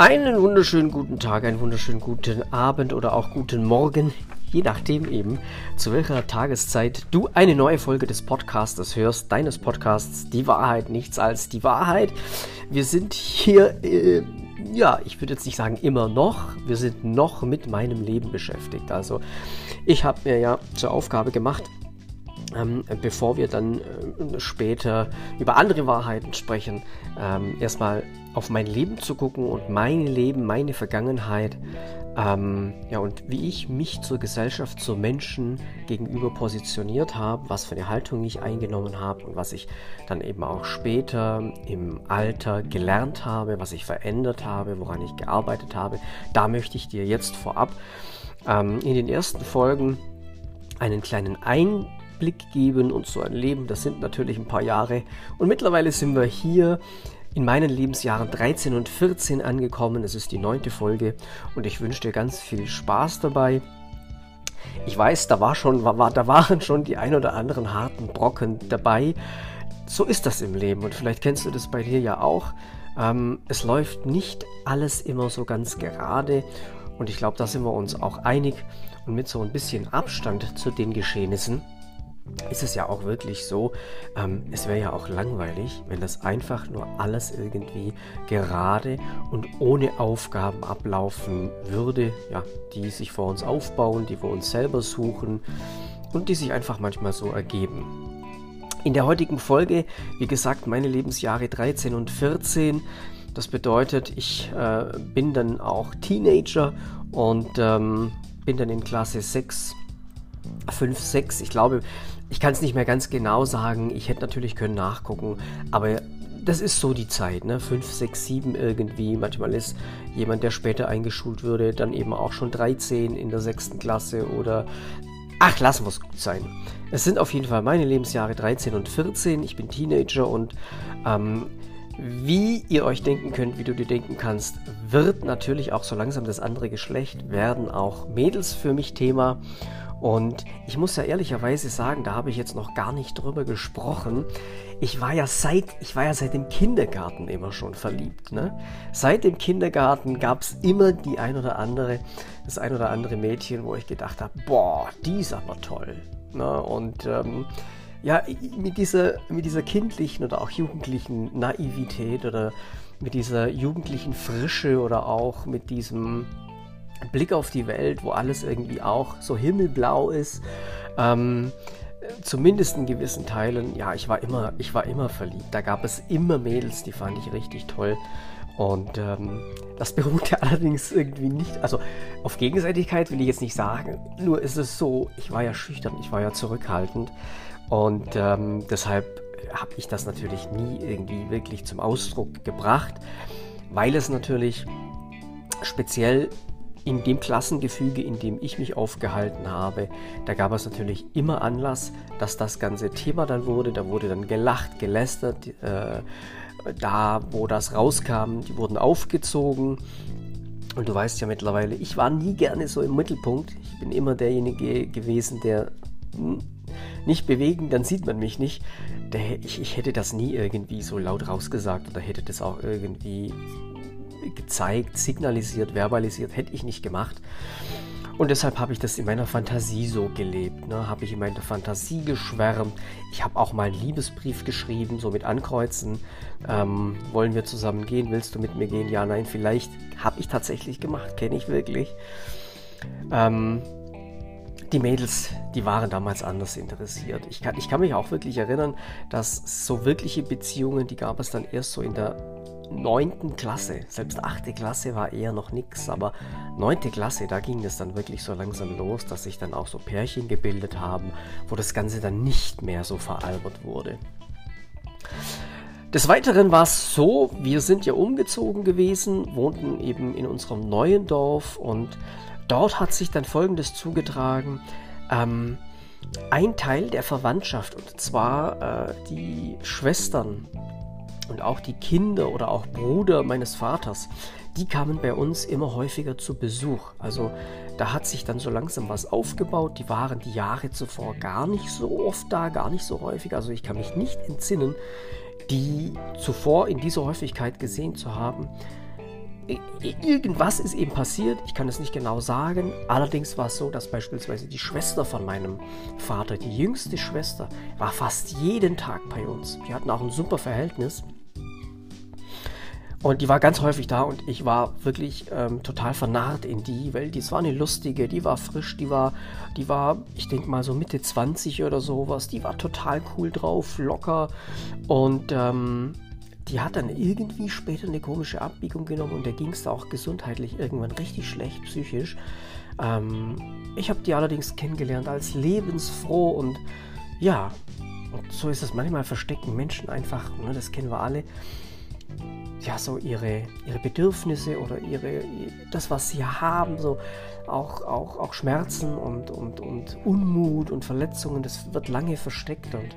Einen wunderschönen guten Tag, einen wunderschönen guten Abend oder auch guten Morgen, je nachdem eben, zu welcher Tageszeit du eine neue Folge des Podcastes hörst, deines Podcasts Die Wahrheit, nichts als die Wahrheit. Wir sind hier, äh, ja, ich würde jetzt nicht sagen immer noch, wir sind noch mit meinem Leben beschäftigt. Also ich habe mir ja zur Aufgabe gemacht, ähm, bevor wir dann äh, später über andere Wahrheiten sprechen, ähm, erstmal auf mein Leben zu gucken und mein Leben, meine Vergangenheit, ähm, ja, und wie ich mich zur Gesellschaft, zur Menschen gegenüber positioniert habe, was für eine Haltung ich eingenommen habe und was ich dann eben auch später im Alter gelernt habe, was ich verändert habe, woran ich gearbeitet habe, da möchte ich dir jetzt vorab ähm, in den ersten Folgen einen kleinen Einblick Blick geben und so ein Leben, das sind natürlich ein paar Jahre. Und mittlerweile sind wir hier in meinen Lebensjahren 13 und 14 angekommen. Es ist die neunte Folge und ich wünsche dir ganz viel Spaß dabei. Ich weiß, da, war schon, war, da waren schon die ein oder anderen harten Brocken dabei. So ist das im Leben und vielleicht kennst du das bei dir ja auch. Ähm, es läuft nicht alles immer so ganz gerade und ich glaube, da sind wir uns auch einig und mit so ein bisschen Abstand zu den Geschehnissen ist es ja auch wirklich so, ähm, es wäre ja auch langweilig, wenn das einfach nur alles irgendwie gerade und ohne Aufgaben ablaufen würde, ja, die sich vor uns aufbauen, die wir uns selber suchen und die sich einfach manchmal so ergeben. In der heutigen Folge, wie gesagt, meine Lebensjahre 13 und 14. Das bedeutet, ich äh, bin dann auch Teenager und ähm, bin dann in Klasse 6 5, 6. Ich glaube, ich kann es nicht mehr ganz genau sagen. Ich hätte natürlich können nachgucken, aber das ist so die Zeit, ne? 5, 6, 7 irgendwie. Manchmal ist jemand, der später eingeschult würde, dann eben auch schon 13 in der 6. Klasse oder. Ach, lassen es gut sein. Es sind auf jeden Fall meine Lebensjahre 13 und 14. Ich bin Teenager und ähm, wie ihr euch denken könnt, wie du dir denken kannst, wird natürlich auch so langsam das andere Geschlecht, werden auch Mädels für mich Thema. Und ich muss ja ehrlicherweise sagen, da habe ich jetzt noch gar nicht drüber gesprochen. Ich war ja seit, ich war ja seit dem Kindergarten immer schon verliebt. Ne? Seit dem Kindergarten gab es immer die ein oder andere, das ein oder andere Mädchen, wo ich gedacht habe, boah, die ist aber toll. Ne? Und ähm, ja, mit dieser, mit dieser kindlichen oder auch jugendlichen Naivität oder mit dieser jugendlichen Frische oder auch mit diesem Blick auf die Welt, wo alles irgendwie auch so himmelblau ist. Ähm, zumindest in gewissen Teilen, ja, ich war immer, ich war immer verliebt. Da gab es immer Mädels, die fand ich richtig toll. Und ähm, das beruhte allerdings irgendwie nicht, also auf Gegenseitigkeit will ich jetzt nicht sagen, nur ist es so, ich war ja schüchtern, ich war ja zurückhaltend und ähm, deshalb habe ich das natürlich nie irgendwie wirklich zum Ausdruck gebracht, weil es natürlich speziell in dem Klassengefüge, in dem ich mich aufgehalten habe, da gab es natürlich immer Anlass, dass das ganze Thema dann wurde. Da wurde dann gelacht, gelästert. Äh, da, wo das rauskam, die wurden aufgezogen. Und du weißt ja mittlerweile, ich war nie gerne so im Mittelpunkt. Ich bin immer derjenige gewesen, der nicht bewegen, dann sieht man mich nicht. Ich hätte das nie irgendwie so laut rausgesagt oder hätte das auch irgendwie gezeigt, signalisiert, verbalisiert, hätte ich nicht gemacht. Und deshalb habe ich das in meiner Fantasie so gelebt. Ne? Habe ich in meiner Fantasie geschwärmt. Ich habe auch mal einen Liebesbrief geschrieben, so mit Ankreuzen. Ähm, wollen wir zusammen gehen? Willst du mit mir gehen? Ja, nein, vielleicht. Habe ich tatsächlich gemacht, kenne ich wirklich. Ähm, die Mädels, die waren damals anders interessiert. Ich kann, ich kann mich auch wirklich erinnern, dass so wirkliche Beziehungen, die gab es dann erst so in der neunten Klasse, selbst achte Klasse war eher noch nichts, aber neunte Klasse, da ging es dann wirklich so langsam los, dass sich dann auch so Pärchen gebildet haben, wo das Ganze dann nicht mehr so veralbert wurde. Des Weiteren war es so, wir sind ja umgezogen gewesen, wohnten eben in unserem neuen Dorf und dort hat sich dann Folgendes zugetragen. Ähm, ein Teil der Verwandtschaft, und zwar äh, die Schwestern und auch die Kinder oder auch Bruder meines Vaters, die kamen bei uns immer häufiger zu Besuch. Also da hat sich dann so langsam was aufgebaut. Die waren die Jahre zuvor gar nicht so oft da, gar nicht so häufig. Also ich kann mich nicht entsinnen, die zuvor in dieser Häufigkeit gesehen zu haben. irgendwas ist eben passiert, ich kann es nicht genau sagen. Allerdings war es so, dass beispielsweise die Schwester von meinem Vater, die jüngste Schwester, war fast jeden Tag bei uns. Wir hatten auch ein super Verhältnis. Und die war ganz häufig da und ich war wirklich ähm, total vernarrt in die, weil die war eine lustige, die war frisch, die war, die war, ich denke mal so Mitte 20 oder sowas, die war total cool drauf, locker. Und ähm, die hat dann irgendwie später eine komische Abbiegung genommen und der ging es auch gesundheitlich irgendwann richtig schlecht, psychisch. Ähm, ich habe die allerdings kennengelernt als lebensfroh und ja, und so ist es manchmal verstecken Menschen einfach, ne, das kennen wir alle ja, so ihre, ihre Bedürfnisse oder ihre, das, was sie haben, so auch, auch, auch Schmerzen und, und, und Unmut und Verletzungen, das wird lange versteckt und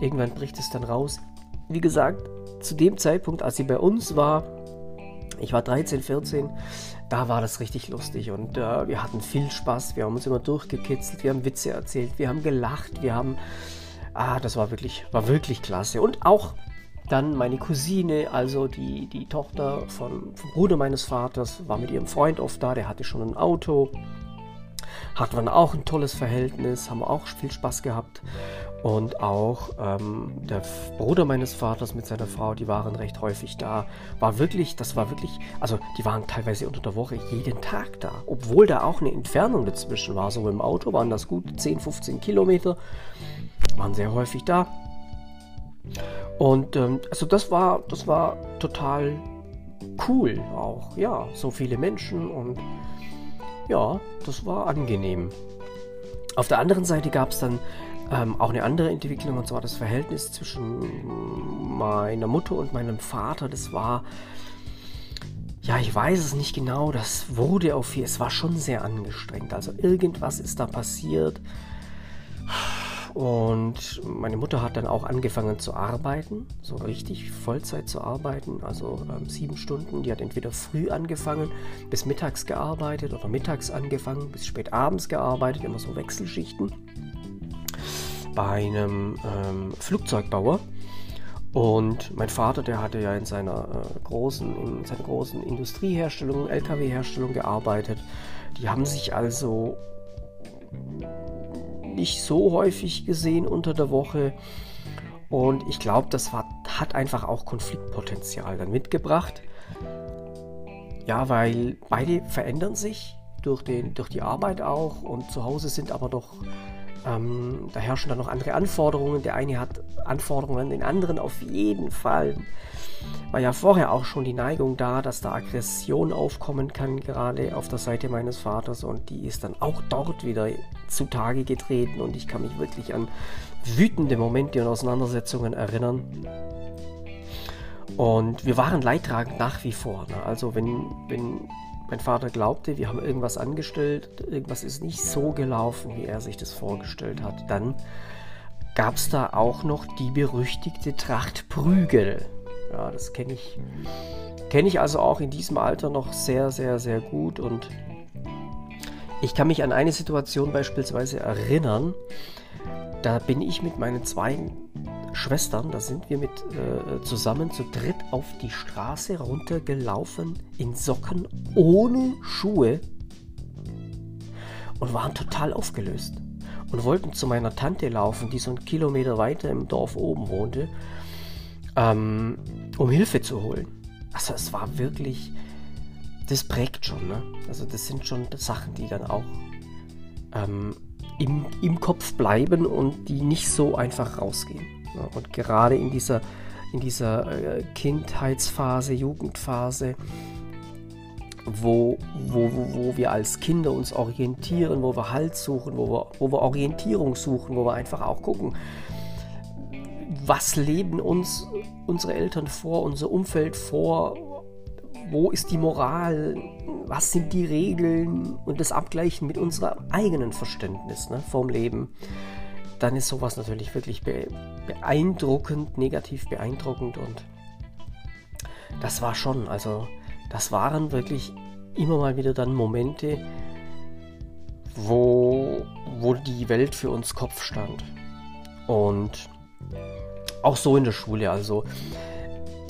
irgendwann bricht es dann raus. Wie gesagt, zu dem Zeitpunkt, als sie bei uns war, ich war 13, 14, da war das richtig lustig und äh, wir hatten viel Spaß, wir haben uns immer durchgekitzelt, wir haben Witze erzählt, wir haben gelacht, wir haben, ah, das war wirklich, war wirklich klasse und auch dann meine Cousine, also die, die Tochter von, vom Bruder meines Vaters, war mit ihrem Freund oft da, der hatte schon ein Auto. Hatten wir auch ein tolles Verhältnis, haben auch viel Spaß gehabt. Und auch ähm, der Bruder meines Vaters mit seiner Frau, die waren recht häufig da. War wirklich, das war wirklich, also die waren teilweise unter der Woche jeden Tag da. Obwohl da auch eine Entfernung dazwischen war. So im Auto waren das gut 10, 15 Kilometer. Waren sehr häufig da. Und ähm, also das war, das war total cool auch. Ja, so viele Menschen und ja, das war angenehm. Auf der anderen Seite gab es dann ähm, auch eine andere Entwicklung und zwar das Verhältnis zwischen meiner Mutter und meinem Vater. Das war, ja, ich weiß es nicht genau, das wurde auf es war schon sehr angestrengt. Also irgendwas ist da passiert und meine Mutter hat dann auch angefangen zu arbeiten, so richtig Vollzeit zu arbeiten, also ähm, sieben Stunden. Die hat entweder früh angefangen, bis mittags gearbeitet oder mittags angefangen, bis spät abends gearbeitet, immer so Wechselschichten bei einem ähm, Flugzeugbauer. Und mein Vater, der hatte ja in seiner äh, großen, in seiner großen Industrieherstellung, LKW-Herstellung gearbeitet. Die haben sich also nicht so häufig gesehen unter der Woche. Und ich glaube, das war, hat einfach auch Konfliktpotenzial dann mitgebracht. Ja, weil beide verändern sich durch, den, durch die Arbeit auch und zu Hause sind aber doch, ähm, da herrschen dann noch andere Anforderungen. Der eine hat Anforderungen an den anderen auf jeden Fall war ja vorher auch schon die Neigung da, dass da Aggression aufkommen kann, gerade auf der Seite meines Vaters. Und die ist dann auch dort wieder zutage getreten. Und ich kann mich wirklich an wütende Momente und Auseinandersetzungen erinnern. Und wir waren leidtragend nach wie vor. Ne? Also wenn, wenn mein Vater glaubte, wir haben irgendwas angestellt, irgendwas ist nicht so gelaufen, wie er sich das vorgestellt hat, dann gab es da auch noch die berüchtigte Tracht Prügel. Ja, das kenne ich, kenne ich also auch in diesem Alter noch sehr, sehr, sehr gut und ich kann mich an eine Situation beispielsweise erinnern. Da bin ich mit meinen zwei Schwestern, da sind wir mit äh, zusammen zu dritt auf die Straße runtergelaufen in Socken ohne Schuhe und waren total aufgelöst und wollten zu meiner Tante laufen, die so einen Kilometer weiter im Dorf oben wohnte ähm, um Hilfe zu holen. Also es war wirklich, das prägt schon, ne? Also das sind schon Sachen, die dann auch ähm, im, im Kopf bleiben und die nicht so einfach rausgehen. Und gerade in dieser, in dieser äh, Kindheitsphase, Jugendphase, wo, wo, wo, wo wir als Kinder uns orientieren, wo wir Halt suchen, wo wir, wo wir Orientierung suchen, wo wir einfach auch gucken, was leben uns unsere Eltern vor, unser Umfeld vor, wo ist die Moral, was sind die Regeln und das Abgleichen mit unserem eigenen Verständnis ne, vom Leben, dann ist sowas natürlich wirklich beeindruckend, negativ beeindruckend und das war schon, also das waren wirklich immer mal wieder dann Momente, wo, wo die Welt für uns Kopf stand. Und auch so in der Schule. Also,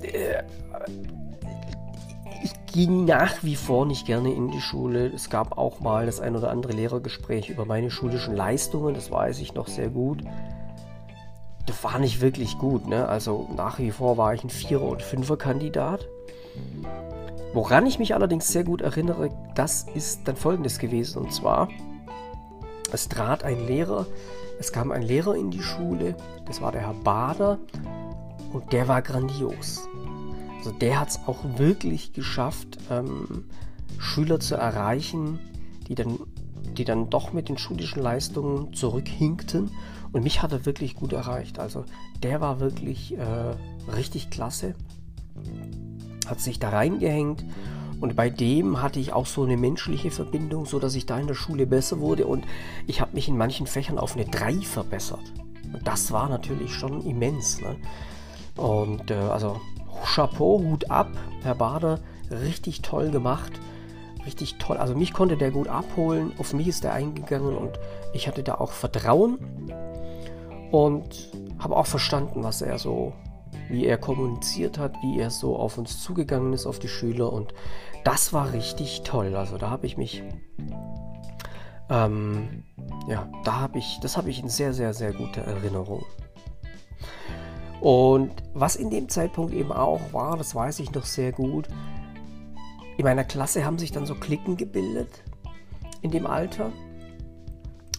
äh, ging nach wie vor nicht gerne in die Schule. Es gab auch mal das ein oder andere Lehrergespräch über meine schulischen Leistungen, das weiß ich noch sehr gut. Das war nicht wirklich gut, ne? Also nach wie vor war ich ein Vierer- und Fünfer-Kandidat. Woran ich mich allerdings sehr gut erinnere, das ist dann folgendes gewesen. Und zwar, es trat ein Lehrer, es kam ein Lehrer in die Schule, das war der Herr Bader, und der war grandios. Also der hat es auch wirklich geschafft, ähm, Schüler zu erreichen, die dann, die dann doch mit den schulischen Leistungen zurückhinkten. Und mich hat er wirklich gut erreicht. Also der war wirklich äh, richtig klasse. Hat sich da reingehängt. Und bei dem hatte ich auch so eine menschliche Verbindung, so dass ich da in der Schule besser wurde. Und ich habe mich in manchen Fächern auf eine 3 verbessert. Und das war natürlich schon immens. Ne? Und äh, also Chapeau, Hut ab, Herr Bader, richtig toll gemacht. Richtig toll. Also mich konnte der gut abholen. Auf mich ist er eingegangen und ich hatte da auch Vertrauen und habe auch verstanden, was er so, wie er kommuniziert hat, wie er so auf uns zugegangen ist, auf die Schüler. Und das war richtig toll. Also da habe ich mich, ähm, ja, da habe ich, das habe ich in sehr, sehr, sehr guter Erinnerung. Und was in dem Zeitpunkt eben auch war, das weiß ich noch sehr gut, in meiner Klasse haben sich dann so Klicken gebildet in dem Alter.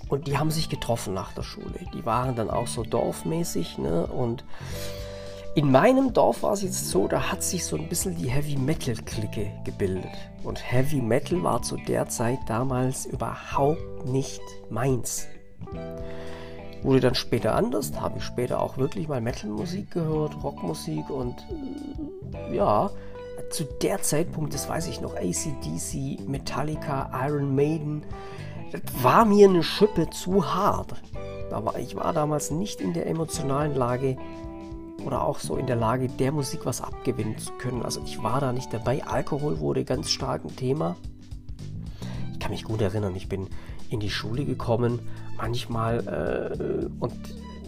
Und die haben sich getroffen nach der Schule. Die waren dann auch so dorfmäßig. Ne? Und in meinem Dorf war es jetzt so, da hat sich so ein bisschen die Heavy Metal Clique gebildet. Und Heavy Metal war zu der Zeit damals überhaupt nicht meins. Wurde dann später anders, habe ich später auch wirklich mal Metal-Musik gehört, Rockmusik und äh, ja, zu der Zeitpunkt, das weiß ich noch, ACDC, Metallica, Iron Maiden, das war mir eine Schippe zu hart. Aber ich war damals nicht in der emotionalen Lage oder auch so in der Lage, der Musik was abgewinnen zu können. Also ich war da nicht dabei. Alkohol wurde ganz stark ein Thema. Ich kann mich gut erinnern, ich bin in die Schule gekommen, manchmal äh, und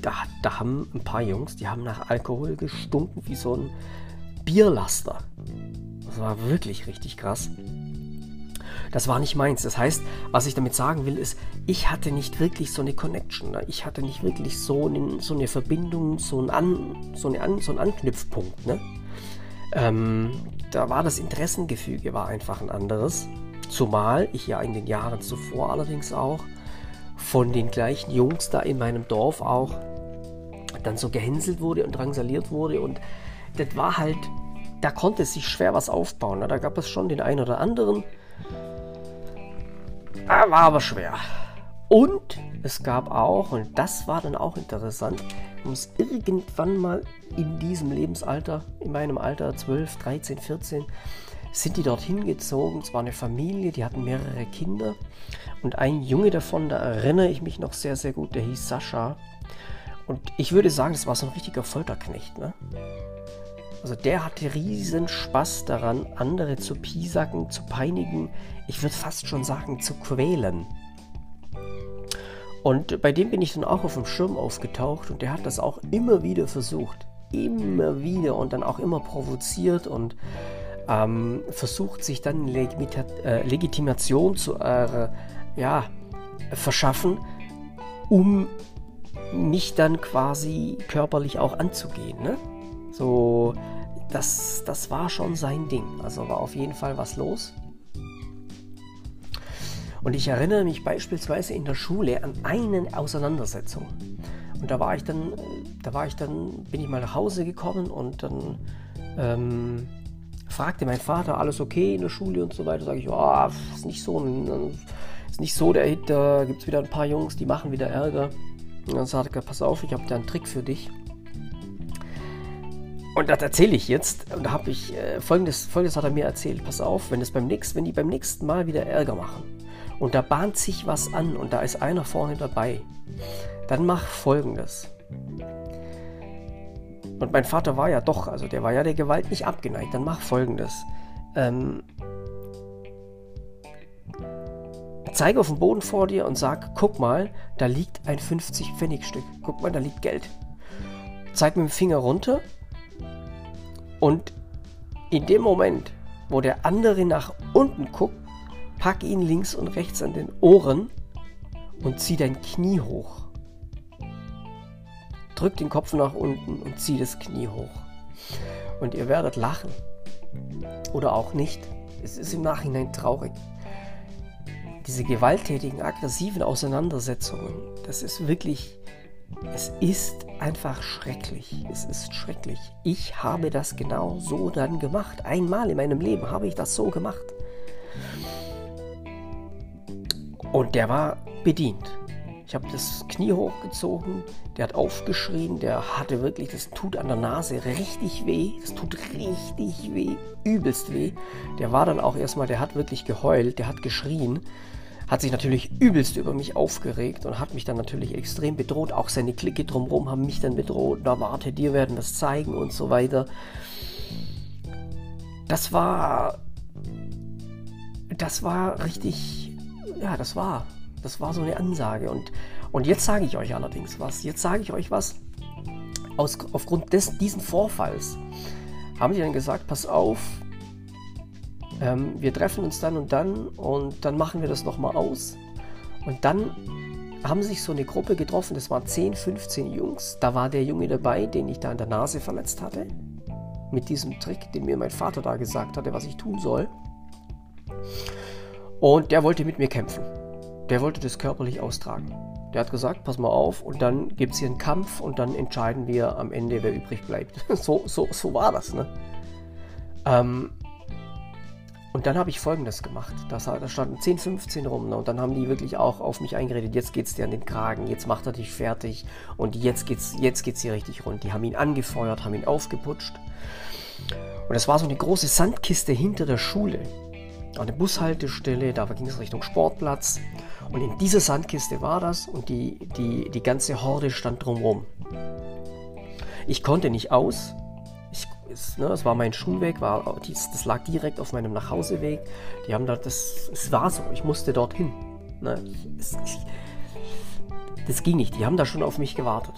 da, da haben ein paar Jungs, die haben nach Alkohol gestunken wie so ein Bierlaster. Das war wirklich richtig krass. Das war nicht meins. Das heißt, was ich damit sagen will, ist, ich hatte nicht wirklich so eine Connection. Ne? Ich hatte nicht wirklich so, einen, so eine Verbindung, so, ein An, so, eine An, so einen Anknüpfpunkt. Ne? Ähm, da war das Interessengefüge war einfach ein anderes. Zumal ich ja in den Jahren zuvor allerdings auch von den gleichen Jungs da in meinem Dorf auch dann so gehänselt wurde und drangsaliert wurde. Und das war halt, da konnte sich schwer was aufbauen. Ne? Da gab es schon den einen oder anderen. Ah, war aber schwer. Und es gab auch, und das war dann auch interessant, muss irgendwann mal in diesem Lebensalter, in meinem Alter 12, 13, 14, sind die dorthin gezogen. Es war eine Familie, die hatten mehrere Kinder. Und ein Junge davon, da erinnere ich mich noch sehr, sehr gut, der hieß Sascha. Und ich würde sagen, das war so ein richtiger Folterknecht. Ne? Also der hatte riesen Spaß daran, andere zu piesacken, zu peinigen. Ich würde fast schon sagen, zu quälen. Und bei dem bin ich dann auch auf dem Schirm aufgetaucht und der hat das auch immer wieder versucht. Immer wieder und dann auch immer provoziert und ähm, versucht sich dann Legimita äh, Legitimation zu äh, ja, verschaffen, um mich dann quasi körperlich auch anzugehen. Ne? So, das, das war schon sein Ding. Also war auf jeden Fall was los. Und ich erinnere mich beispielsweise in der Schule an eine Auseinandersetzung. Und da war ich dann, da war ich dann, bin ich mal nach Hause gekommen und dann ähm, fragte mein Vater, alles okay in der Schule und so weiter. Sage ich, oh, ist nicht so ein, ist nicht so der Hit, da gibt es wieder ein paar Jungs, die machen wieder Ärger. Und dann sagte er, pass auf, ich habe da einen Trick für dich. Und das erzähle ich jetzt. Und da habe ich äh, folgendes, folgendes hat er mir erzählt. Pass auf, wenn, es beim nächsten, wenn die beim nächsten Mal wieder Ärger machen und da bahnt sich was an und da ist einer vorne dabei, dann mach folgendes. Und mein Vater war ja doch, also der war ja der Gewalt nicht abgeneigt. Dann mach folgendes. Ähm, zeige auf den Boden vor dir und sag, guck mal, da liegt ein 50 Pfennig Stück. Guck mal, da liegt Geld. Zeig mit dem Finger runter und in dem Moment, wo der andere nach unten guckt, pack ihn links und rechts an den Ohren und zieh dein Knie hoch. Drück den Kopf nach unten und zieh das Knie hoch. Und ihr werdet lachen. Oder auch nicht. Es ist im Nachhinein traurig. Diese gewalttätigen, aggressiven Auseinandersetzungen, das ist wirklich, es ist einfach schrecklich. Es ist schrecklich. Ich habe das genau so dann gemacht. Einmal in meinem Leben habe ich das so gemacht. Und der war bedient. Ich habe das Knie hochgezogen, der hat aufgeschrien, der hatte wirklich, das tut an der Nase richtig weh, das tut richtig weh, übelst weh. Der war dann auch erstmal, der hat wirklich geheult, der hat geschrien, hat sich natürlich übelst über mich aufgeregt und hat mich dann natürlich extrem bedroht. Auch seine Clique drumherum haben mich dann bedroht, na warte, dir werden das zeigen und so weiter. Das war, das war richtig, ja, das war das war so eine Ansage. Und, und jetzt sage ich euch allerdings was. Jetzt sage ich euch was. Aus, aufgrund des, diesen Vorfalls haben die dann gesagt, pass auf, ähm, wir treffen uns dann und dann und dann machen wir das nochmal aus. Und dann haben sich so eine Gruppe getroffen, das waren 10, 15 Jungs. Da war der Junge dabei, den ich da in der Nase verletzt hatte. Mit diesem Trick, den mir mein Vater da gesagt hatte, was ich tun soll. Und der wollte mit mir kämpfen der wollte das körperlich austragen. Der hat gesagt, pass mal auf, und dann gibt es hier einen Kampf und dann entscheiden wir am Ende, wer übrig bleibt. so, so, so war das, ne? Ähm, und dann habe ich folgendes gemacht. Da, standen 10, 15 rum ne? und dann haben die wirklich auch auf mich eingeredet, jetzt geht's dir an den Kragen, jetzt macht er dich fertig und jetzt geht's, jetzt geht's hier richtig rund. Die haben ihn angefeuert, haben ihn aufgeputscht. Und es war so eine große Sandkiste hinter der Schule. An der Bushaltestelle, da ging es Richtung Sportplatz. Und in dieser Sandkiste war das und die, die, die ganze Horde stand drumherum. Ich konnte nicht aus. Ich, es, ne, es war mein Schulweg, war, das lag direkt auf meinem Nachhauseweg. Die haben da, das, es war so, ich musste dorthin. Ne, es, ich, das ging nicht, die haben da schon auf mich gewartet.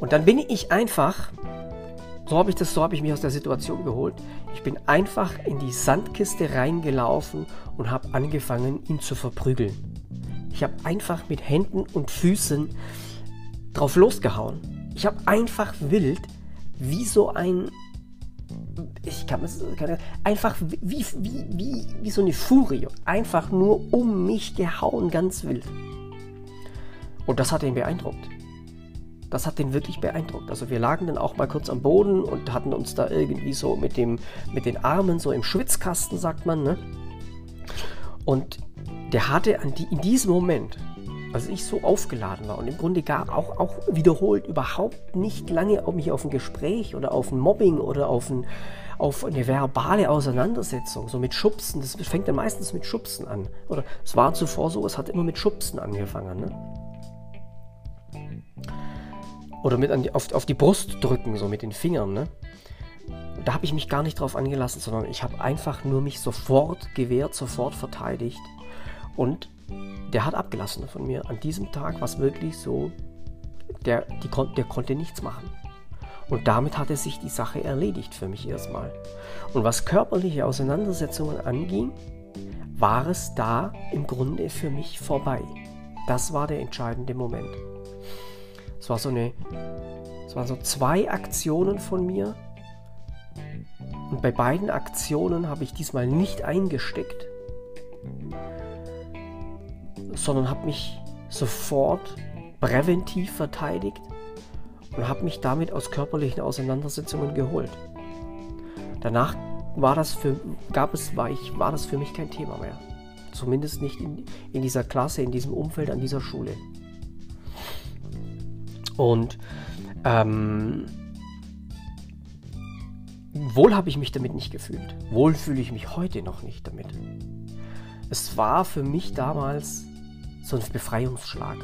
Und dann bin ich einfach, so habe ich das, so habe ich mich aus der Situation geholt. Ich bin einfach in die Sandkiste reingelaufen und habe angefangen, ihn zu verprügeln. Ich habe einfach mit Händen und Füßen drauf losgehauen. Ich habe einfach wild, wie so ein. Ich kann es. Einfach wie, wie, wie, wie so eine Furie. Einfach nur um mich gehauen, ganz wild. Und das hat ihn beeindruckt das hat den wirklich beeindruckt. Also wir lagen dann auch mal kurz am Boden und hatten uns da irgendwie so mit, dem, mit den Armen so im Schwitzkasten, sagt man. Ne? Und der hatte die, in diesem Moment, als ich so aufgeladen war und im Grunde gar auch, auch wiederholt überhaupt nicht lange auf mich auf ein Gespräch oder auf ein Mobbing oder auf, ein, auf eine verbale Auseinandersetzung, so mit Schubsen, das fängt dann meistens mit Schubsen an. Oder es war zuvor so, es hat immer mit Schubsen angefangen. Ne? Oder mit die, auf, auf die Brust drücken, so mit den Fingern, ne? Da habe ich mich gar nicht drauf angelassen, sondern ich habe einfach nur mich sofort gewehrt, sofort verteidigt. Und der hat abgelassen von mir. An diesem Tag war es wirklich so, der, die, der konnte nichts machen. Und damit hatte sich die Sache erledigt für mich erstmal. Und was körperliche Auseinandersetzungen anging, war es da im Grunde für mich vorbei. Das war der entscheidende Moment. Es war so eine, es waren so zwei Aktionen von mir. Und bei beiden Aktionen habe ich diesmal nicht eingesteckt, sondern habe mich sofort präventiv verteidigt und habe mich damit aus körperlichen Auseinandersetzungen geholt. Danach war das für, gab es, war, ich, war das für mich kein Thema mehr. Zumindest nicht in, in dieser Klasse, in diesem Umfeld, an dieser Schule. Und ähm, wohl habe ich mich damit nicht gefühlt. Wohl fühle ich mich heute noch nicht damit. Es war für mich damals so ein Befreiungsschlag.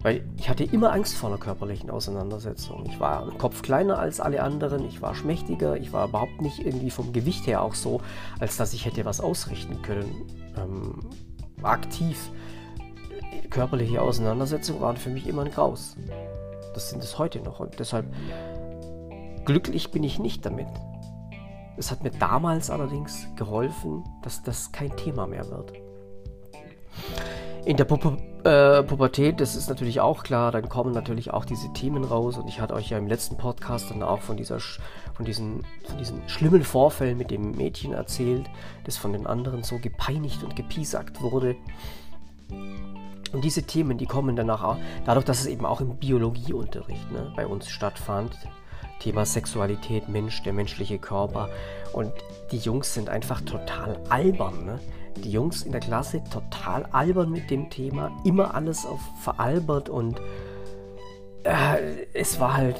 Weil ich hatte immer Angst vor einer körperlichen Auseinandersetzung. Ich war im Kopf kleiner als alle anderen, ich war schmächtiger, ich war überhaupt nicht irgendwie vom Gewicht her auch so, als dass ich hätte was ausrichten können. Ähm, aktiv körperliche Auseinandersetzungen waren für mich immer ein Graus. Das sind es heute noch und deshalb glücklich bin ich nicht damit. Es hat mir damals allerdings geholfen, dass das kein Thema mehr wird. In der Pu äh, Pubertät, das ist natürlich auch klar, dann kommen natürlich auch diese Themen raus. Und ich hatte euch ja im letzten Podcast dann auch von, dieser, von, diesen, von diesen schlimmen Vorfällen mit dem Mädchen erzählt, das von den anderen so gepeinigt und gepiesackt wurde. Und diese Themen, die kommen danach auch, dadurch, dass es eben auch im Biologieunterricht ne, bei uns stattfand. Thema Sexualität, Mensch, der menschliche Körper. Und die Jungs sind einfach total albern. Ne? Die Jungs in der Klasse total albern mit dem Thema, immer alles auf veralbert und äh, es war halt,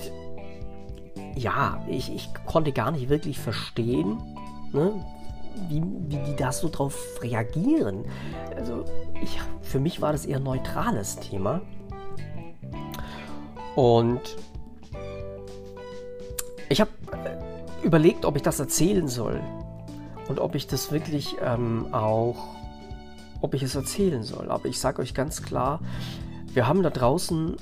ja, ich, ich konnte gar nicht wirklich verstehen, ne, wie, wie die da so drauf reagieren. Also ich, für mich war das eher ein neutrales Thema. Und ich habe äh, überlegt, ob ich das erzählen soll. Und ob ich das wirklich ähm, auch, ob ich es erzählen soll. Aber ich sage euch ganz klar, wir haben da draußen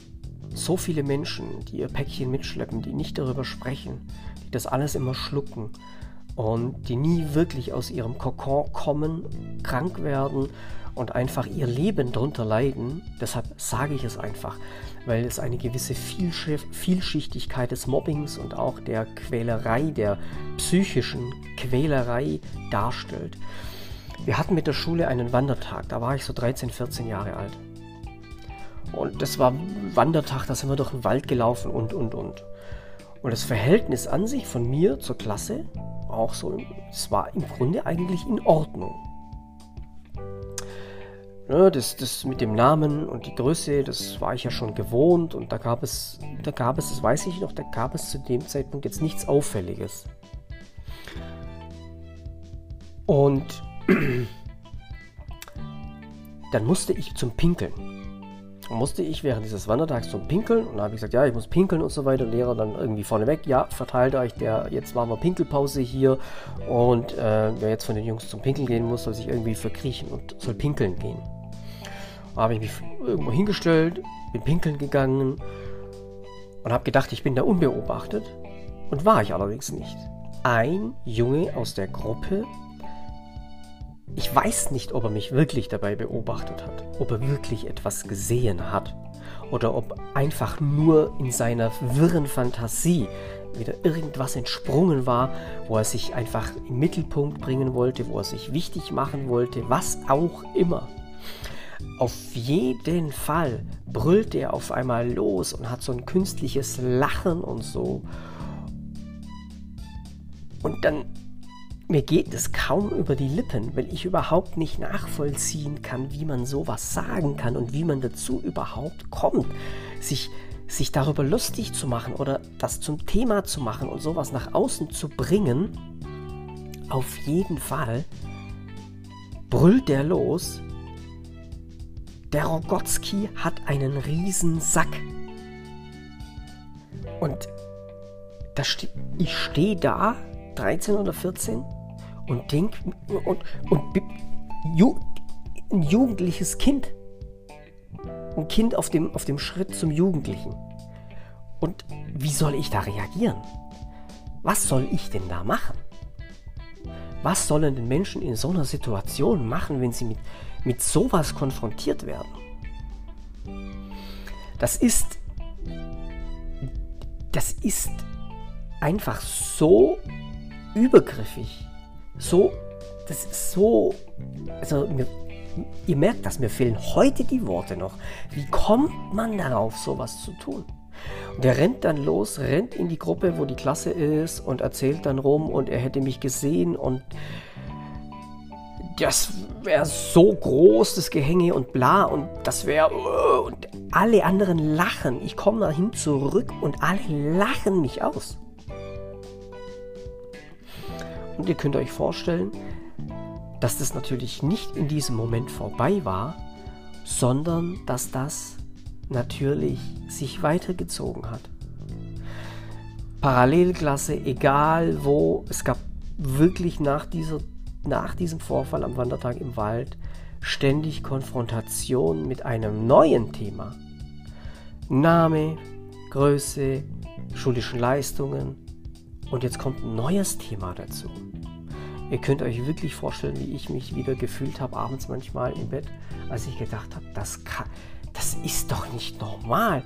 so viele Menschen, die ihr Päckchen mitschleppen, die nicht darüber sprechen, die das alles immer schlucken und die nie wirklich aus ihrem Kokon kommen, krank werden und einfach ihr Leben darunter leiden. Deshalb sage ich es einfach, weil es eine gewisse Vielschichtigkeit des Mobbings und auch der Quälerei, der psychischen Quälerei darstellt. Wir hatten mit der Schule einen Wandertag, da war ich so 13, 14 Jahre alt. Und das war Wandertag, da sind wir durch den Wald gelaufen und, und, und. Und das Verhältnis an sich von mir zur Klasse auch so, es war im Grunde eigentlich in Ordnung. Ne, das, das mit dem Namen und die Größe, das war ich ja schon gewohnt und da gab es, da gab es, das weiß ich noch, da gab es zu dem Zeitpunkt jetzt nichts Auffälliges. Und dann musste ich zum Pinkeln musste ich während dieses Wandertags zum Pinkeln und habe ich gesagt, ja, ich muss pinkeln und so weiter. Und Lehrer dann irgendwie vorneweg, ja, verteilt euch, der, jetzt machen wir Pinkelpause hier und äh, wer jetzt von den Jungs zum Pinkeln gehen muss, soll sich irgendwie verkriechen und soll pinkeln gehen. Habe ich mich irgendwo hingestellt, bin pinkeln gegangen und habe gedacht, ich bin da unbeobachtet und war ich allerdings nicht. Ein Junge aus der Gruppe ich weiß nicht, ob er mich wirklich dabei beobachtet hat, ob er wirklich etwas gesehen hat oder ob einfach nur in seiner wirren Fantasie wieder irgendwas entsprungen war, wo er sich einfach im Mittelpunkt bringen wollte, wo er sich wichtig machen wollte, was auch immer. Auf jeden Fall brüllte er auf einmal los und hat so ein künstliches Lachen und so. Und dann mir geht es kaum über die Lippen, weil ich überhaupt nicht nachvollziehen kann, wie man sowas sagen kann und wie man dazu überhaupt kommt, sich, sich darüber lustig zu machen oder das zum Thema zu machen und sowas nach außen zu bringen. Auf jeden Fall brüllt der los. Der Rogotski hat einen riesen Sack. Und ste ich stehe da, 13 oder 14, und denk und, und ju, ein jugendliches Kind. Ein Kind auf dem, auf dem Schritt zum Jugendlichen. Und wie soll ich da reagieren? Was soll ich denn da machen? Was sollen denn Menschen in so einer Situation machen, wenn sie mit, mit sowas konfrontiert werden? Das ist, das ist einfach so übergriffig so, das ist so, also mir, ihr merkt das, mir fehlen heute die Worte noch. Wie kommt man darauf, sowas zu tun? Und er rennt dann los, rennt in die Gruppe, wo die Klasse ist und erzählt dann rum und er hätte mich gesehen und das wäre so groß, das Gehänge und bla und das wäre uh, und alle anderen lachen. Ich komme dahin zurück und alle lachen mich aus. Und ihr könnt euch vorstellen, dass das natürlich nicht in diesem Moment vorbei war, sondern dass das natürlich sich weitergezogen hat. Parallelklasse, egal wo, es gab wirklich nach, dieser, nach diesem Vorfall am Wandertag im Wald ständig Konfrontation mit einem neuen Thema. Name, Größe, schulischen Leistungen, Und jetzt kommt ein neues Thema dazu. Ihr könnt euch wirklich vorstellen, wie ich mich wieder gefühlt habe, abends manchmal im Bett, als ich gedacht habe, das, das ist doch nicht normal.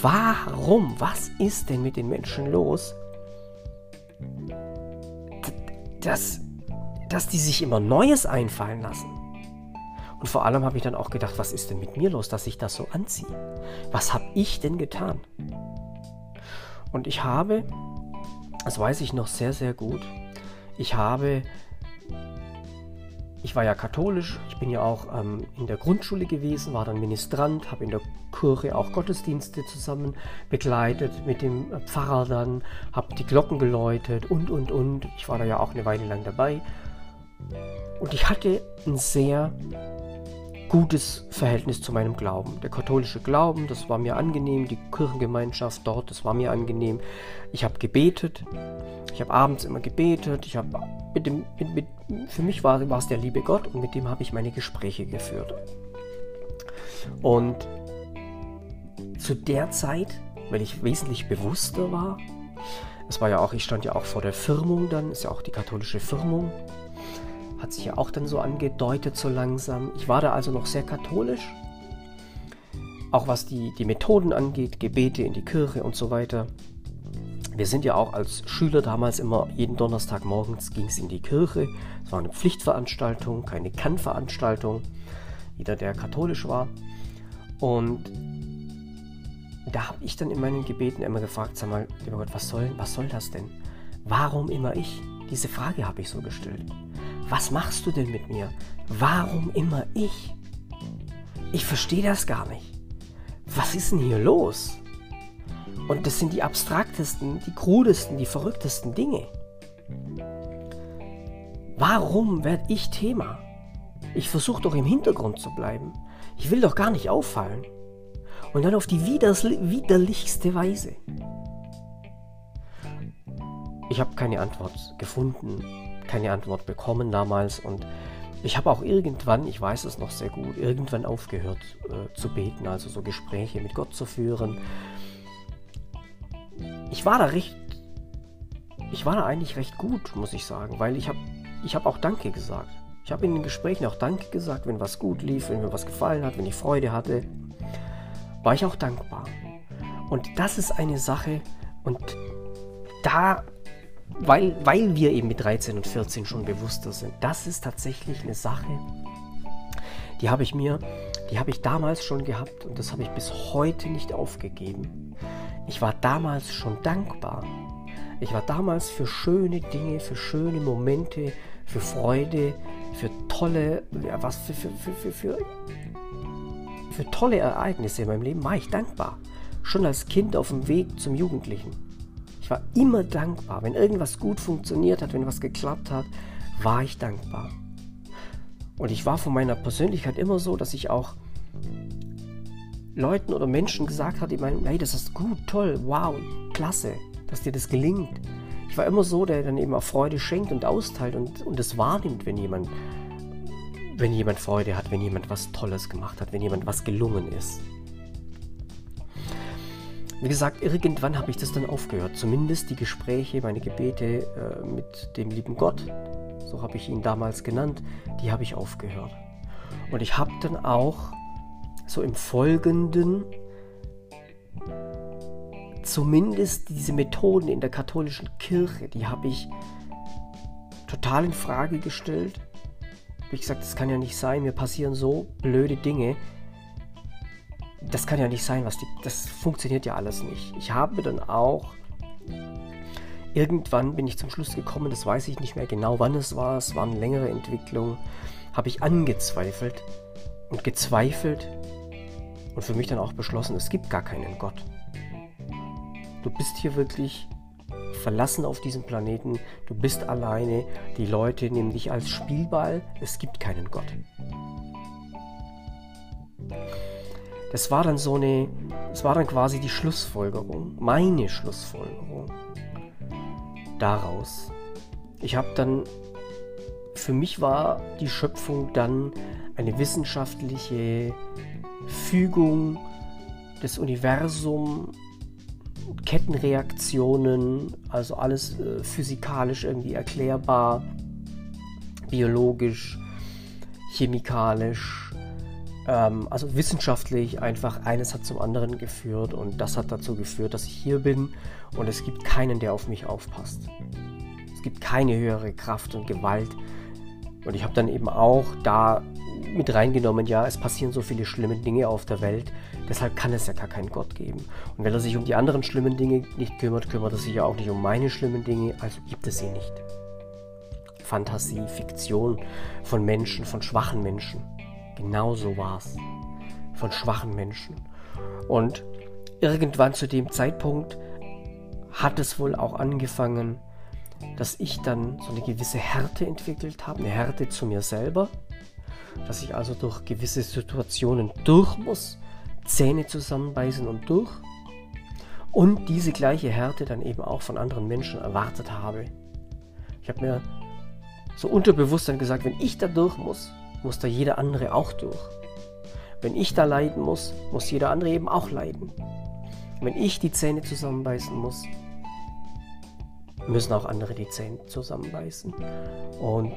Warum? Was ist denn mit den Menschen los? Dass, dass die sich immer Neues einfallen lassen. Und vor allem habe ich dann auch gedacht, was ist denn mit mir los, dass ich das so anziehe? Was habe ich denn getan? Und ich habe, das weiß ich noch sehr, sehr gut, ich habe, ich war ja katholisch, ich bin ja auch ähm, in der Grundschule gewesen, war dann Ministrant, habe in der Kirche auch Gottesdienste zusammen begleitet mit dem Pfarrer dann, habe die Glocken geläutet und, und, und. Ich war da ja auch eine Weile lang dabei. Und ich hatte ein sehr gutes Verhältnis zu meinem Glauben. Der katholische Glauben, das war mir angenehm, die Kirchengemeinschaft dort, das war mir angenehm. Ich habe gebetet, ich habe abends immer gebetet, ich habe mit dem, mit, mit, für mich war, es der liebe Gott und mit dem habe ich meine Gespräche geführt. Und zu der Zeit, weil ich wesentlich bewusster war, es war ja auch, ich stand ja auch vor der Firmung dann, ist ja auch die katholische Firmung, hat sich ja auch dann so angedeutet so langsam. Ich war da also noch sehr katholisch, auch was die, die Methoden angeht, Gebete in die Kirche und so weiter. Wir sind ja auch als Schüler damals immer jeden Donnerstag morgens ging es in die Kirche. Es war eine Pflichtveranstaltung, keine Kannveranstaltung. Jeder, der katholisch war. Und da habe ich dann in meinen Gebeten immer gefragt, sag mal, lieber Gott, was soll, was soll das denn? Warum immer ich? Diese Frage habe ich so gestellt. Was machst du denn mit mir? Warum immer ich? Ich verstehe das gar nicht. Was ist denn hier los? Und das sind die abstraktesten, die krudesten, die verrücktesten Dinge. Warum werde ich Thema? Ich versuche doch im Hintergrund zu bleiben. Ich will doch gar nicht auffallen. Und dann auf die widerlichste Weise. Ich habe keine Antwort gefunden, keine Antwort bekommen damals und ich habe auch irgendwann, ich weiß es noch sehr gut, irgendwann aufgehört äh, zu beten, also so Gespräche mit Gott zu führen. Ich war da recht, ich war da eigentlich recht gut, muss ich sagen, weil ich habe ich hab auch Danke gesagt. Ich habe in den Gesprächen auch Danke gesagt, wenn was gut lief, wenn mir was gefallen hat, wenn ich Freude hatte, war ich auch dankbar. Und das ist eine Sache, und da weil, weil wir eben mit 13 und 14 schon bewusster sind. Das ist tatsächlich eine Sache, die habe ich mir, die habe ich damals schon gehabt und das habe ich bis heute nicht aufgegeben. Ich war damals schon dankbar. Ich war damals für schöne Dinge, für schöne Momente, für Freude, für tolle, ja, was für, für, für, für, für, für tolle Ereignisse in meinem Leben war ich dankbar. Schon als Kind auf dem Weg zum Jugendlichen. Ich war immer dankbar. Wenn irgendwas gut funktioniert hat, wenn was geklappt hat, war ich dankbar. Und ich war von meiner Persönlichkeit immer so, dass ich auch Leuten oder Menschen gesagt habe, die meinen, hey, das ist gut, toll, wow, klasse, dass dir das gelingt. Ich war immer so, der dann eben auch Freude schenkt und austeilt und, und es wahrnimmt, wenn jemand, wenn jemand Freude hat, wenn jemand was Tolles gemacht hat, wenn jemand was gelungen ist. Wie gesagt, irgendwann habe ich das dann aufgehört. Zumindest die Gespräche, meine Gebete äh, mit dem lieben Gott, so habe ich ihn damals genannt, die habe ich aufgehört. Und ich habe dann auch so im Folgenden zumindest diese Methoden in der katholischen Kirche, die habe ich total in Frage gestellt. Wie gesagt, das kann ja nicht sein, mir passieren so blöde Dinge das kann ja nicht sein, was die, das funktioniert ja alles nicht. Ich habe dann auch irgendwann bin ich zum Schluss gekommen, das weiß ich nicht mehr genau, wann es war, es war eine längere Entwicklung, habe ich angezweifelt und gezweifelt und für mich dann auch beschlossen, es gibt gar keinen Gott. Du bist hier wirklich verlassen auf diesem Planeten, du bist alleine, die Leute nehmen dich als Spielball, es gibt keinen Gott. Das war dann so eine, das war dann quasi die Schlussfolgerung, meine Schlussfolgerung daraus. Ich habe dann, für mich war die Schöpfung dann eine wissenschaftliche Fügung des Universums, Kettenreaktionen, also alles äh, physikalisch irgendwie erklärbar, biologisch, chemikalisch, ähm, also wissenschaftlich einfach eines hat zum anderen geführt und das hat dazu geführt, dass ich hier bin und es gibt keinen, der auf mich aufpasst. Es gibt keine höhere Kraft und Gewalt. Und ich habe dann eben auch da mit reingenommen, ja, es passieren so viele schlimme Dinge auf der Welt, deshalb kann es ja gar keinen Gott geben. Und wenn er sich um die anderen schlimmen Dinge nicht kümmert, kümmert er sich ja auch nicht um meine schlimmen Dinge, also gibt es sie nicht. Fantasie, Fiktion von Menschen, von schwachen Menschen. Genau so war es. Von schwachen Menschen. Und irgendwann zu dem Zeitpunkt hat es wohl auch angefangen, dass ich dann so eine gewisse Härte entwickelt habe, eine Härte zu mir selber, dass ich also durch gewisse Situationen durch muss, Zähne zusammenbeißen und durch und diese gleiche Härte dann eben auch von anderen Menschen erwartet habe. Ich habe mir so unterbewusst dann gesagt, wenn ich da durch muss, muss da jeder andere auch durch. Wenn ich da leiden muss, muss jeder andere eben auch leiden. Wenn ich die Zähne zusammenbeißen muss, müssen auch andere die Zähne zusammenbeißen. Und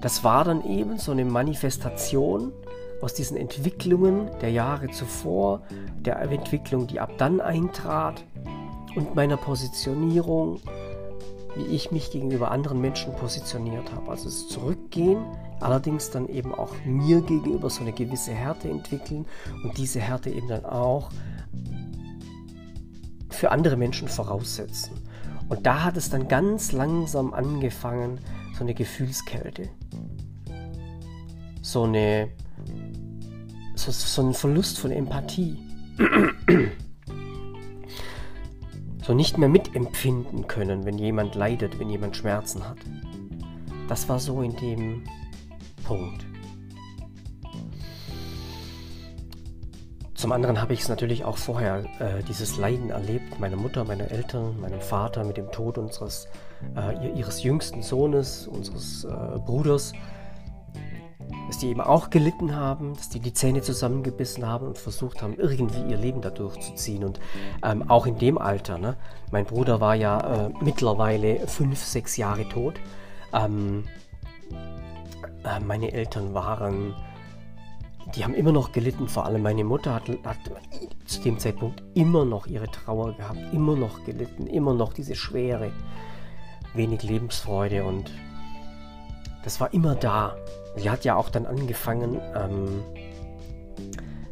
das war dann eben so eine Manifestation aus diesen Entwicklungen der Jahre zuvor, der Entwicklung, die ab dann eintrat und meiner Positionierung, wie ich mich gegenüber anderen Menschen positioniert habe. Also das Zurückgehen, allerdings dann eben auch mir gegenüber so eine gewisse Härte entwickeln und diese Härte eben dann auch für andere Menschen voraussetzen. Und da hat es dann ganz langsam angefangen, so eine Gefühlskälte. So eine so, so ein Verlust von Empathie. So nicht mehr mitempfinden können, wenn jemand leidet, wenn jemand Schmerzen hat. Das war so in dem Punkt. Zum anderen habe ich es natürlich auch vorher, äh, dieses Leiden erlebt, meine Mutter, meine Eltern, meinem Vater mit dem Tod unseres, äh, ihres jüngsten Sohnes, unseres äh, Bruders, dass die eben auch gelitten haben, dass die die Zähne zusammengebissen haben und versucht haben, irgendwie ihr Leben da durchzuziehen. Und ähm, auch in dem Alter, ne? mein Bruder war ja äh, mittlerweile fünf, sechs Jahre tot. Ähm, äh, meine Eltern waren die haben immer noch gelitten, vor allem meine Mutter hat, hat, zu dem Zeitpunkt immer noch ihre Trauer gehabt, immer noch gelitten, immer noch diese Schwere, wenig Lebensfreude und das war immer da. Sie hat ja auch dann angefangen, ähm,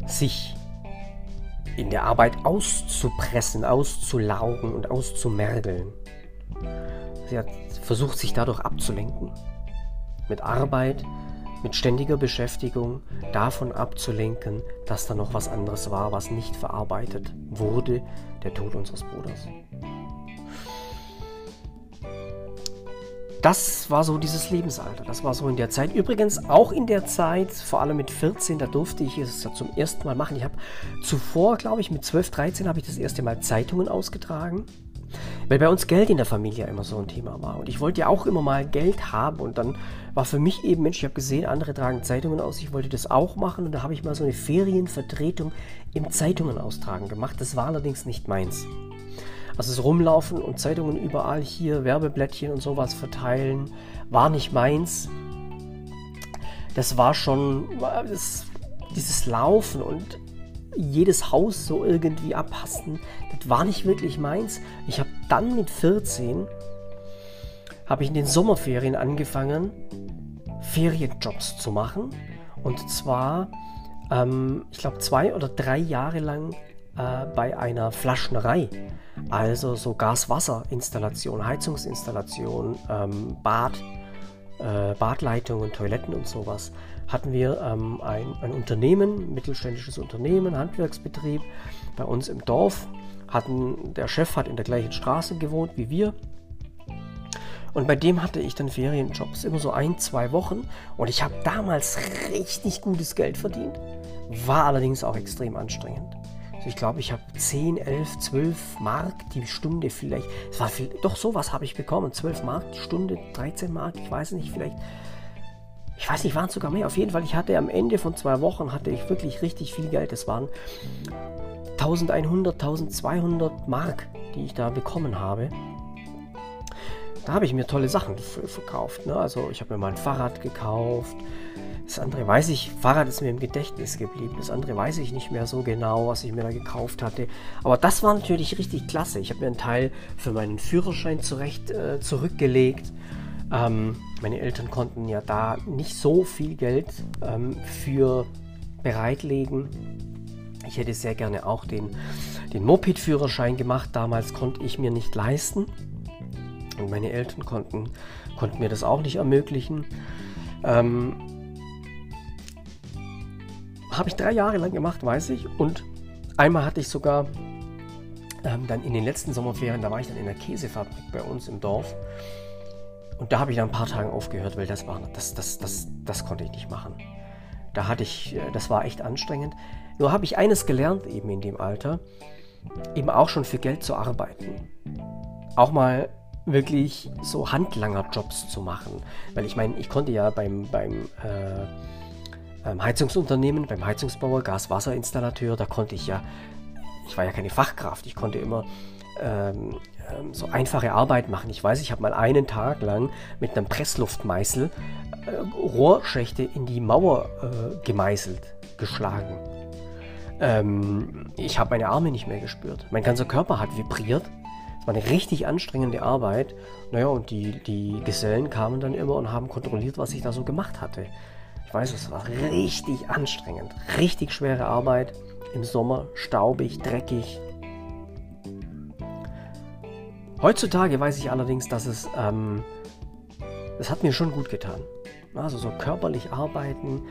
sich in der Arbeit auszupressen, auszulaugen und auszumergeln. Sie hat versucht, sich dadurch abzulenken. Mit Arbeit, mit ständiger Beschäftigung davon abzulenken, dass da noch was anderes war, was nicht verarbeitet wurde, der Tod unseres Bruders. Das war so dieses Lebensalter, das war so in der Zeit. Übrigens auch in der Zeit, vor allem mit 14, da durfte ich es ja zum ersten Mal machen. Ich habe zuvor, glaube ich, mit 12, 13 habe ich das erste Mal Zeitungen ausgetragen. Weil bei uns Geld in der Familie immer so ein Thema war. Und ich wollte ja auch immer mal Geld haben. Und dann war für mich eben, Mensch, ich habe gesehen, andere tragen Zeitungen aus. Ich wollte das auch machen. Und da habe ich mal so eine Ferienvertretung im Zeitungen austragen gemacht. Das war allerdings nicht meins. Also das Rumlaufen und Zeitungen überall hier, Werbeblättchen und sowas verteilen, war nicht meins. Das war schon das, dieses Laufen und jedes Haus so irgendwie abpassen. Das war nicht wirklich meins. Ich habe dann mit 14 habe ich in den Sommerferien angefangen, Ferienjobs zu machen. Und zwar, ähm, ich glaube, zwei oder drei Jahre lang äh, bei einer Flaschnerei. Also so Gas-Wasser-Installation, Heizungsinstallation, ähm, Bad, äh, Badleitungen, Toiletten und sowas hatten wir ähm, ein, ein Unternehmen, mittelständisches Unternehmen, Handwerksbetrieb bei uns im Dorf. Hatten, der Chef hat in der gleichen Straße gewohnt wie wir. Und bei dem hatte ich dann Ferienjobs, immer so ein, zwei Wochen. Und ich habe damals richtig gutes Geld verdient. War allerdings auch extrem anstrengend. Ich glaube, ich habe 10, 11, 12 Mark die Stunde vielleicht. Es war viel, doch sowas habe ich bekommen. 12 Mark die Stunde, 13 Mark, ich weiß nicht, vielleicht ich weiß nicht, waren es sogar mehr. Auf jeden Fall, ich hatte am Ende von zwei Wochen hatte ich wirklich richtig viel Geld. Das waren 1100, 1200 Mark, die ich da bekommen habe. Da habe ich mir tolle Sachen verkauft. Ne? Also ich habe mir mal ein Fahrrad gekauft. Das andere weiß ich, Fahrrad ist mir im Gedächtnis geblieben. Das andere weiß ich nicht mehr so genau, was ich mir da gekauft hatte. Aber das war natürlich richtig klasse. Ich habe mir einen Teil für meinen Führerschein zurecht äh, zurückgelegt. Ähm, meine Eltern konnten ja da nicht so viel Geld ähm, für bereitlegen. Ich hätte sehr gerne auch den, den Moped-Führerschein gemacht. Damals konnte ich mir nicht leisten. Und meine Eltern konnten, konnten mir das auch nicht ermöglichen. Ähm, Habe ich drei Jahre lang gemacht, weiß ich. Und einmal hatte ich sogar ähm, dann in den letzten Sommerferien, da war ich dann in der Käsefabrik bei uns im Dorf. Und da habe ich nach ein paar Tagen aufgehört, weil das war, das, das, das, das konnte ich nicht machen. Da hatte ich, äh, das war echt anstrengend. Nur habe ich eines gelernt eben in dem Alter, eben auch schon für Geld zu arbeiten. Auch mal wirklich so Handlanger-Jobs zu machen. Weil ich meine, ich konnte ja beim, beim äh, Heizungsunternehmen, beim Heizungsbauer, Gas-Wasser-Installateur, da konnte ich ja, ich war ja keine Fachkraft, ich konnte immer ähm, ähm, so einfache Arbeit machen. Ich weiß, ich habe mal einen Tag lang mit einem Pressluftmeißel äh, Rohrschächte in die Mauer äh, gemeißelt, geschlagen. Ähm, ich habe meine Arme nicht mehr gespürt. Mein ganzer Körper hat vibriert. Es war eine richtig anstrengende Arbeit. Naja, und die, die Gesellen kamen dann immer und haben kontrolliert, was ich da so gemacht hatte. Ich weiß, es war richtig anstrengend. Richtig schwere Arbeit. Im Sommer staubig, dreckig, Heutzutage weiß ich allerdings, dass es, ähm, das hat mir schon gut getan. Also so körperlich arbeiten,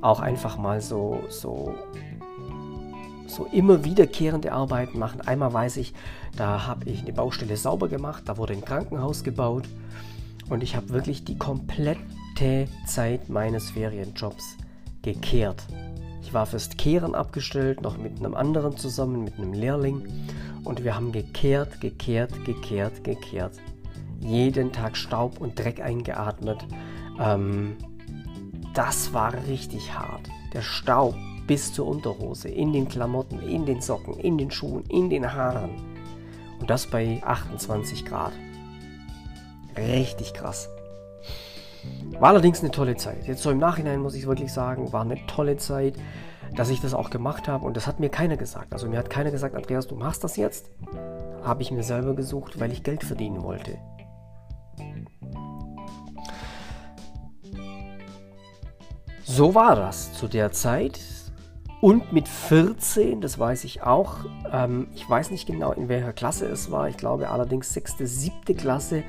auch einfach mal so, so, so immer wiederkehrende Arbeiten machen. Einmal weiß ich, da habe ich eine Baustelle sauber gemacht, da wurde ein Krankenhaus gebaut und ich habe wirklich die komplette Zeit meines Ferienjobs gekehrt. Ich war fürs Kehren abgestellt, noch mit einem anderen zusammen, mit einem Lehrling und wir haben gekehrt, gekehrt, gekehrt, gekehrt. Jeden Tag Staub und Dreck eingeatmet. Ähm, das war richtig hart. Der Staub bis zur Unterhose, in den Klamotten, in den Socken, in den Schuhen, in den Haaren. Und das bei 28 Grad. Richtig krass. War allerdings eine tolle Zeit. Jetzt so im Nachhinein muss ich wirklich sagen, war eine tolle Zeit dass ich das auch gemacht habe und das hat mir keiner gesagt. Also mir hat keiner gesagt, Andreas, du machst das jetzt. Habe ich mir selber gesucht, weil ich Geld verdienen wollte. So war das zu der Zeit. Und mit 14, das weiß ich auch, ähm, ich weiß nicht genau, in welcher Klasse es war, ich glaube allerdings sechste, siebte Klasse,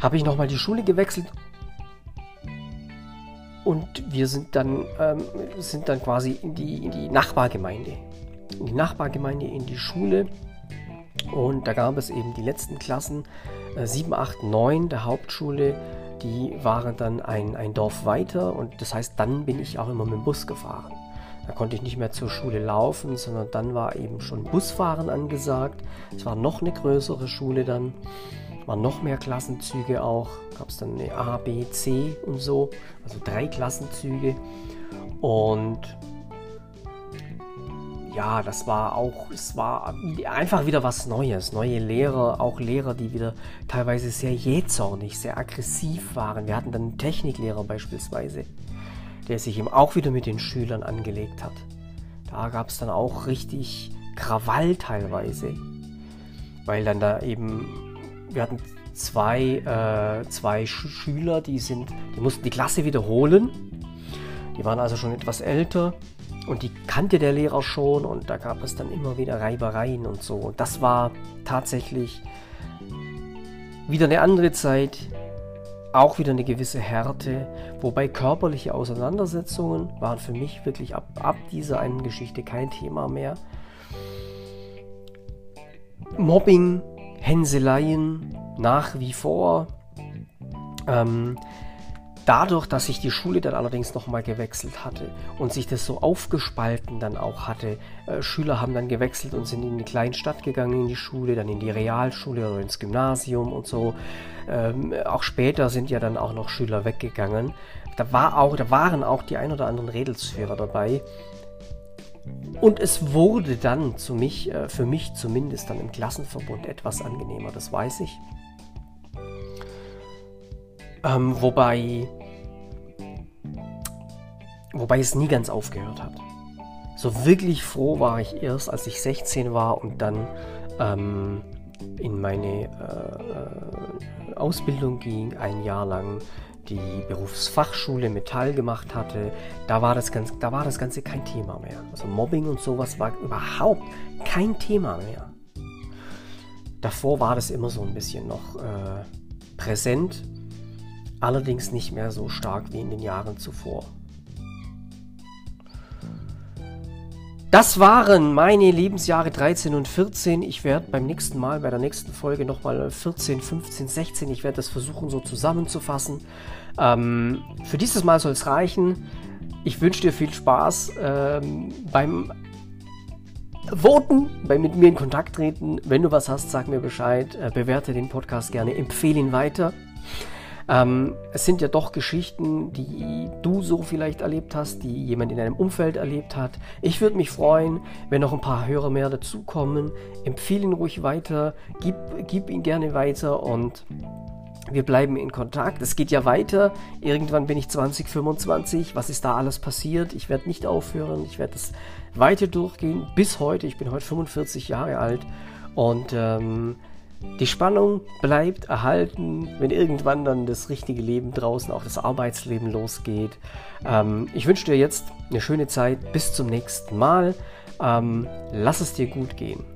habe ich nochmal die Schule gewechselt und wir sind dann, ähm, sind dann quasi in die, in die Nachbargemeinde. In die Nachbargemeinde, in die Schule. Und da gab es eben die letzten Klassen, äh, 7, 8, 9 der Hauptschule, die waren dann ein, ein Dorf weiter. Und das heißt, dann bin ich auch immer mit dem Bus gefahren. Da konnte ich nicht mehr zur Schule laufen, sondern dann war eben schon Busfahren angesagt. Es war noch eine größere Schule dann waren noch mehr Klassenzüge auch. Gab es dann eine A, B, C und so. Also drei Klassenzüge. Und ja, das war auch, es war einfach wieder was Neues. Neue Lehrer, auch Lehrer, die wieder teilweise sehr jähzornig, sehr aggressiv waren. Wir hatten dann einen Techniklehrer beispielsweise, der sich eben auch wieder mit den Schülern angelegt hat. Da gab es dann auch richtig Krawall teilweise, weil dann da eben wir hatten zwei, äh, zwei Sch Schüler, die, sind, die mussten die Klasse wiederholen. Die waren also schon etwas älter und die kannte der Lehrer schon und da gab es dann immer wieder Reibereien und so. Und das war tatsächlich wieder eine andere Zeit, auch wieder eine gewisse Härte, wobei körperliche Auseinandersetzungen waren für mich wirklich ab, ab dieser einen Geschichte kein Thema mehr. Mobbing Hänseleien nach wie vor. Ähm, dadurch, dass sich die Schule dann allerdings nochmal gewechselt hatte und sich das so aufgespalten dann auch hatte, äh, Schüler haben dann gewechselt und sind in die kleine Stadt gegangen, in die Schule, dann in die Realschule oder ins Gymnasium und so. Ähm, auch später sind ja dann auch noch Schüler weggegangen. da war auch, da waren auch die ein oder anderen Rädelsführer dabei. Und es wurde dann zu mich, äh, für mich zumindest dann im Klassenverbund etwas angenehmer, das weiß ich. Ähm, wobei, wobei es nie ganz aufgehört hat. So wirklich froh war ich erst, als ich 16 war und dann ähm, in meine äh, äh, Ausbildung ging, ein Jahr lang die Berufsfachschule Metall gemacht hatte, da war, das Ganze, da war das Ganze kein Thema mehr. Also Mobbing und sowas war überhaupt kein Thema mehr. Davor war das immer so ein bisschen noch äh, präsent, allerdings nicht mehr so stark wie in den Jahren zuvor. Das waren meine Lebensjahre 13 und 14. Ich werde beim nächsten Mal, bei der nächsten Folge nochmal 14, 15, 16, ich werde das versuchen so zusammenzufassen. Ähm, für dieses Mal soll es reichen. Ich wünsche dir viel Spaß ähm, beim Voten, beim mit mir in Kontakt treten. Wenn du was hast, sag mir Bescheid. Äh, bewerte den Podcast gerne, empfehle ihn weiter. Ähm, es sind ja doch Geschichten, die du so vielleicht erlebt hast, die jemand in deinem Umfeld erlebt hat. Ich würde mich freuen, wenn noch ein paar Hörer mehr dazukommen. Empfehle ihn ruhig weiter, gib, gib ihn gerne weiter und wir bleiben in Kontakt. Es geht ja weiter. Irgendwann bin ich 20, 25. Was ist da alles passiert? Ich werde nicht aufhören. Ich werde es weiter durchgehen bis heute. Ich bin heute 45 Jahre alt und ähm, die Spannung bleibt erhalten, wenn irgendwann dann das richtige Leben draußen, auch das Arbeitsleben losgeht. Ähm, ich wünsche dir jetzt eine schöne Zeit. Bis zum nächsten Mal. Ähm, lass es dir gut gehen.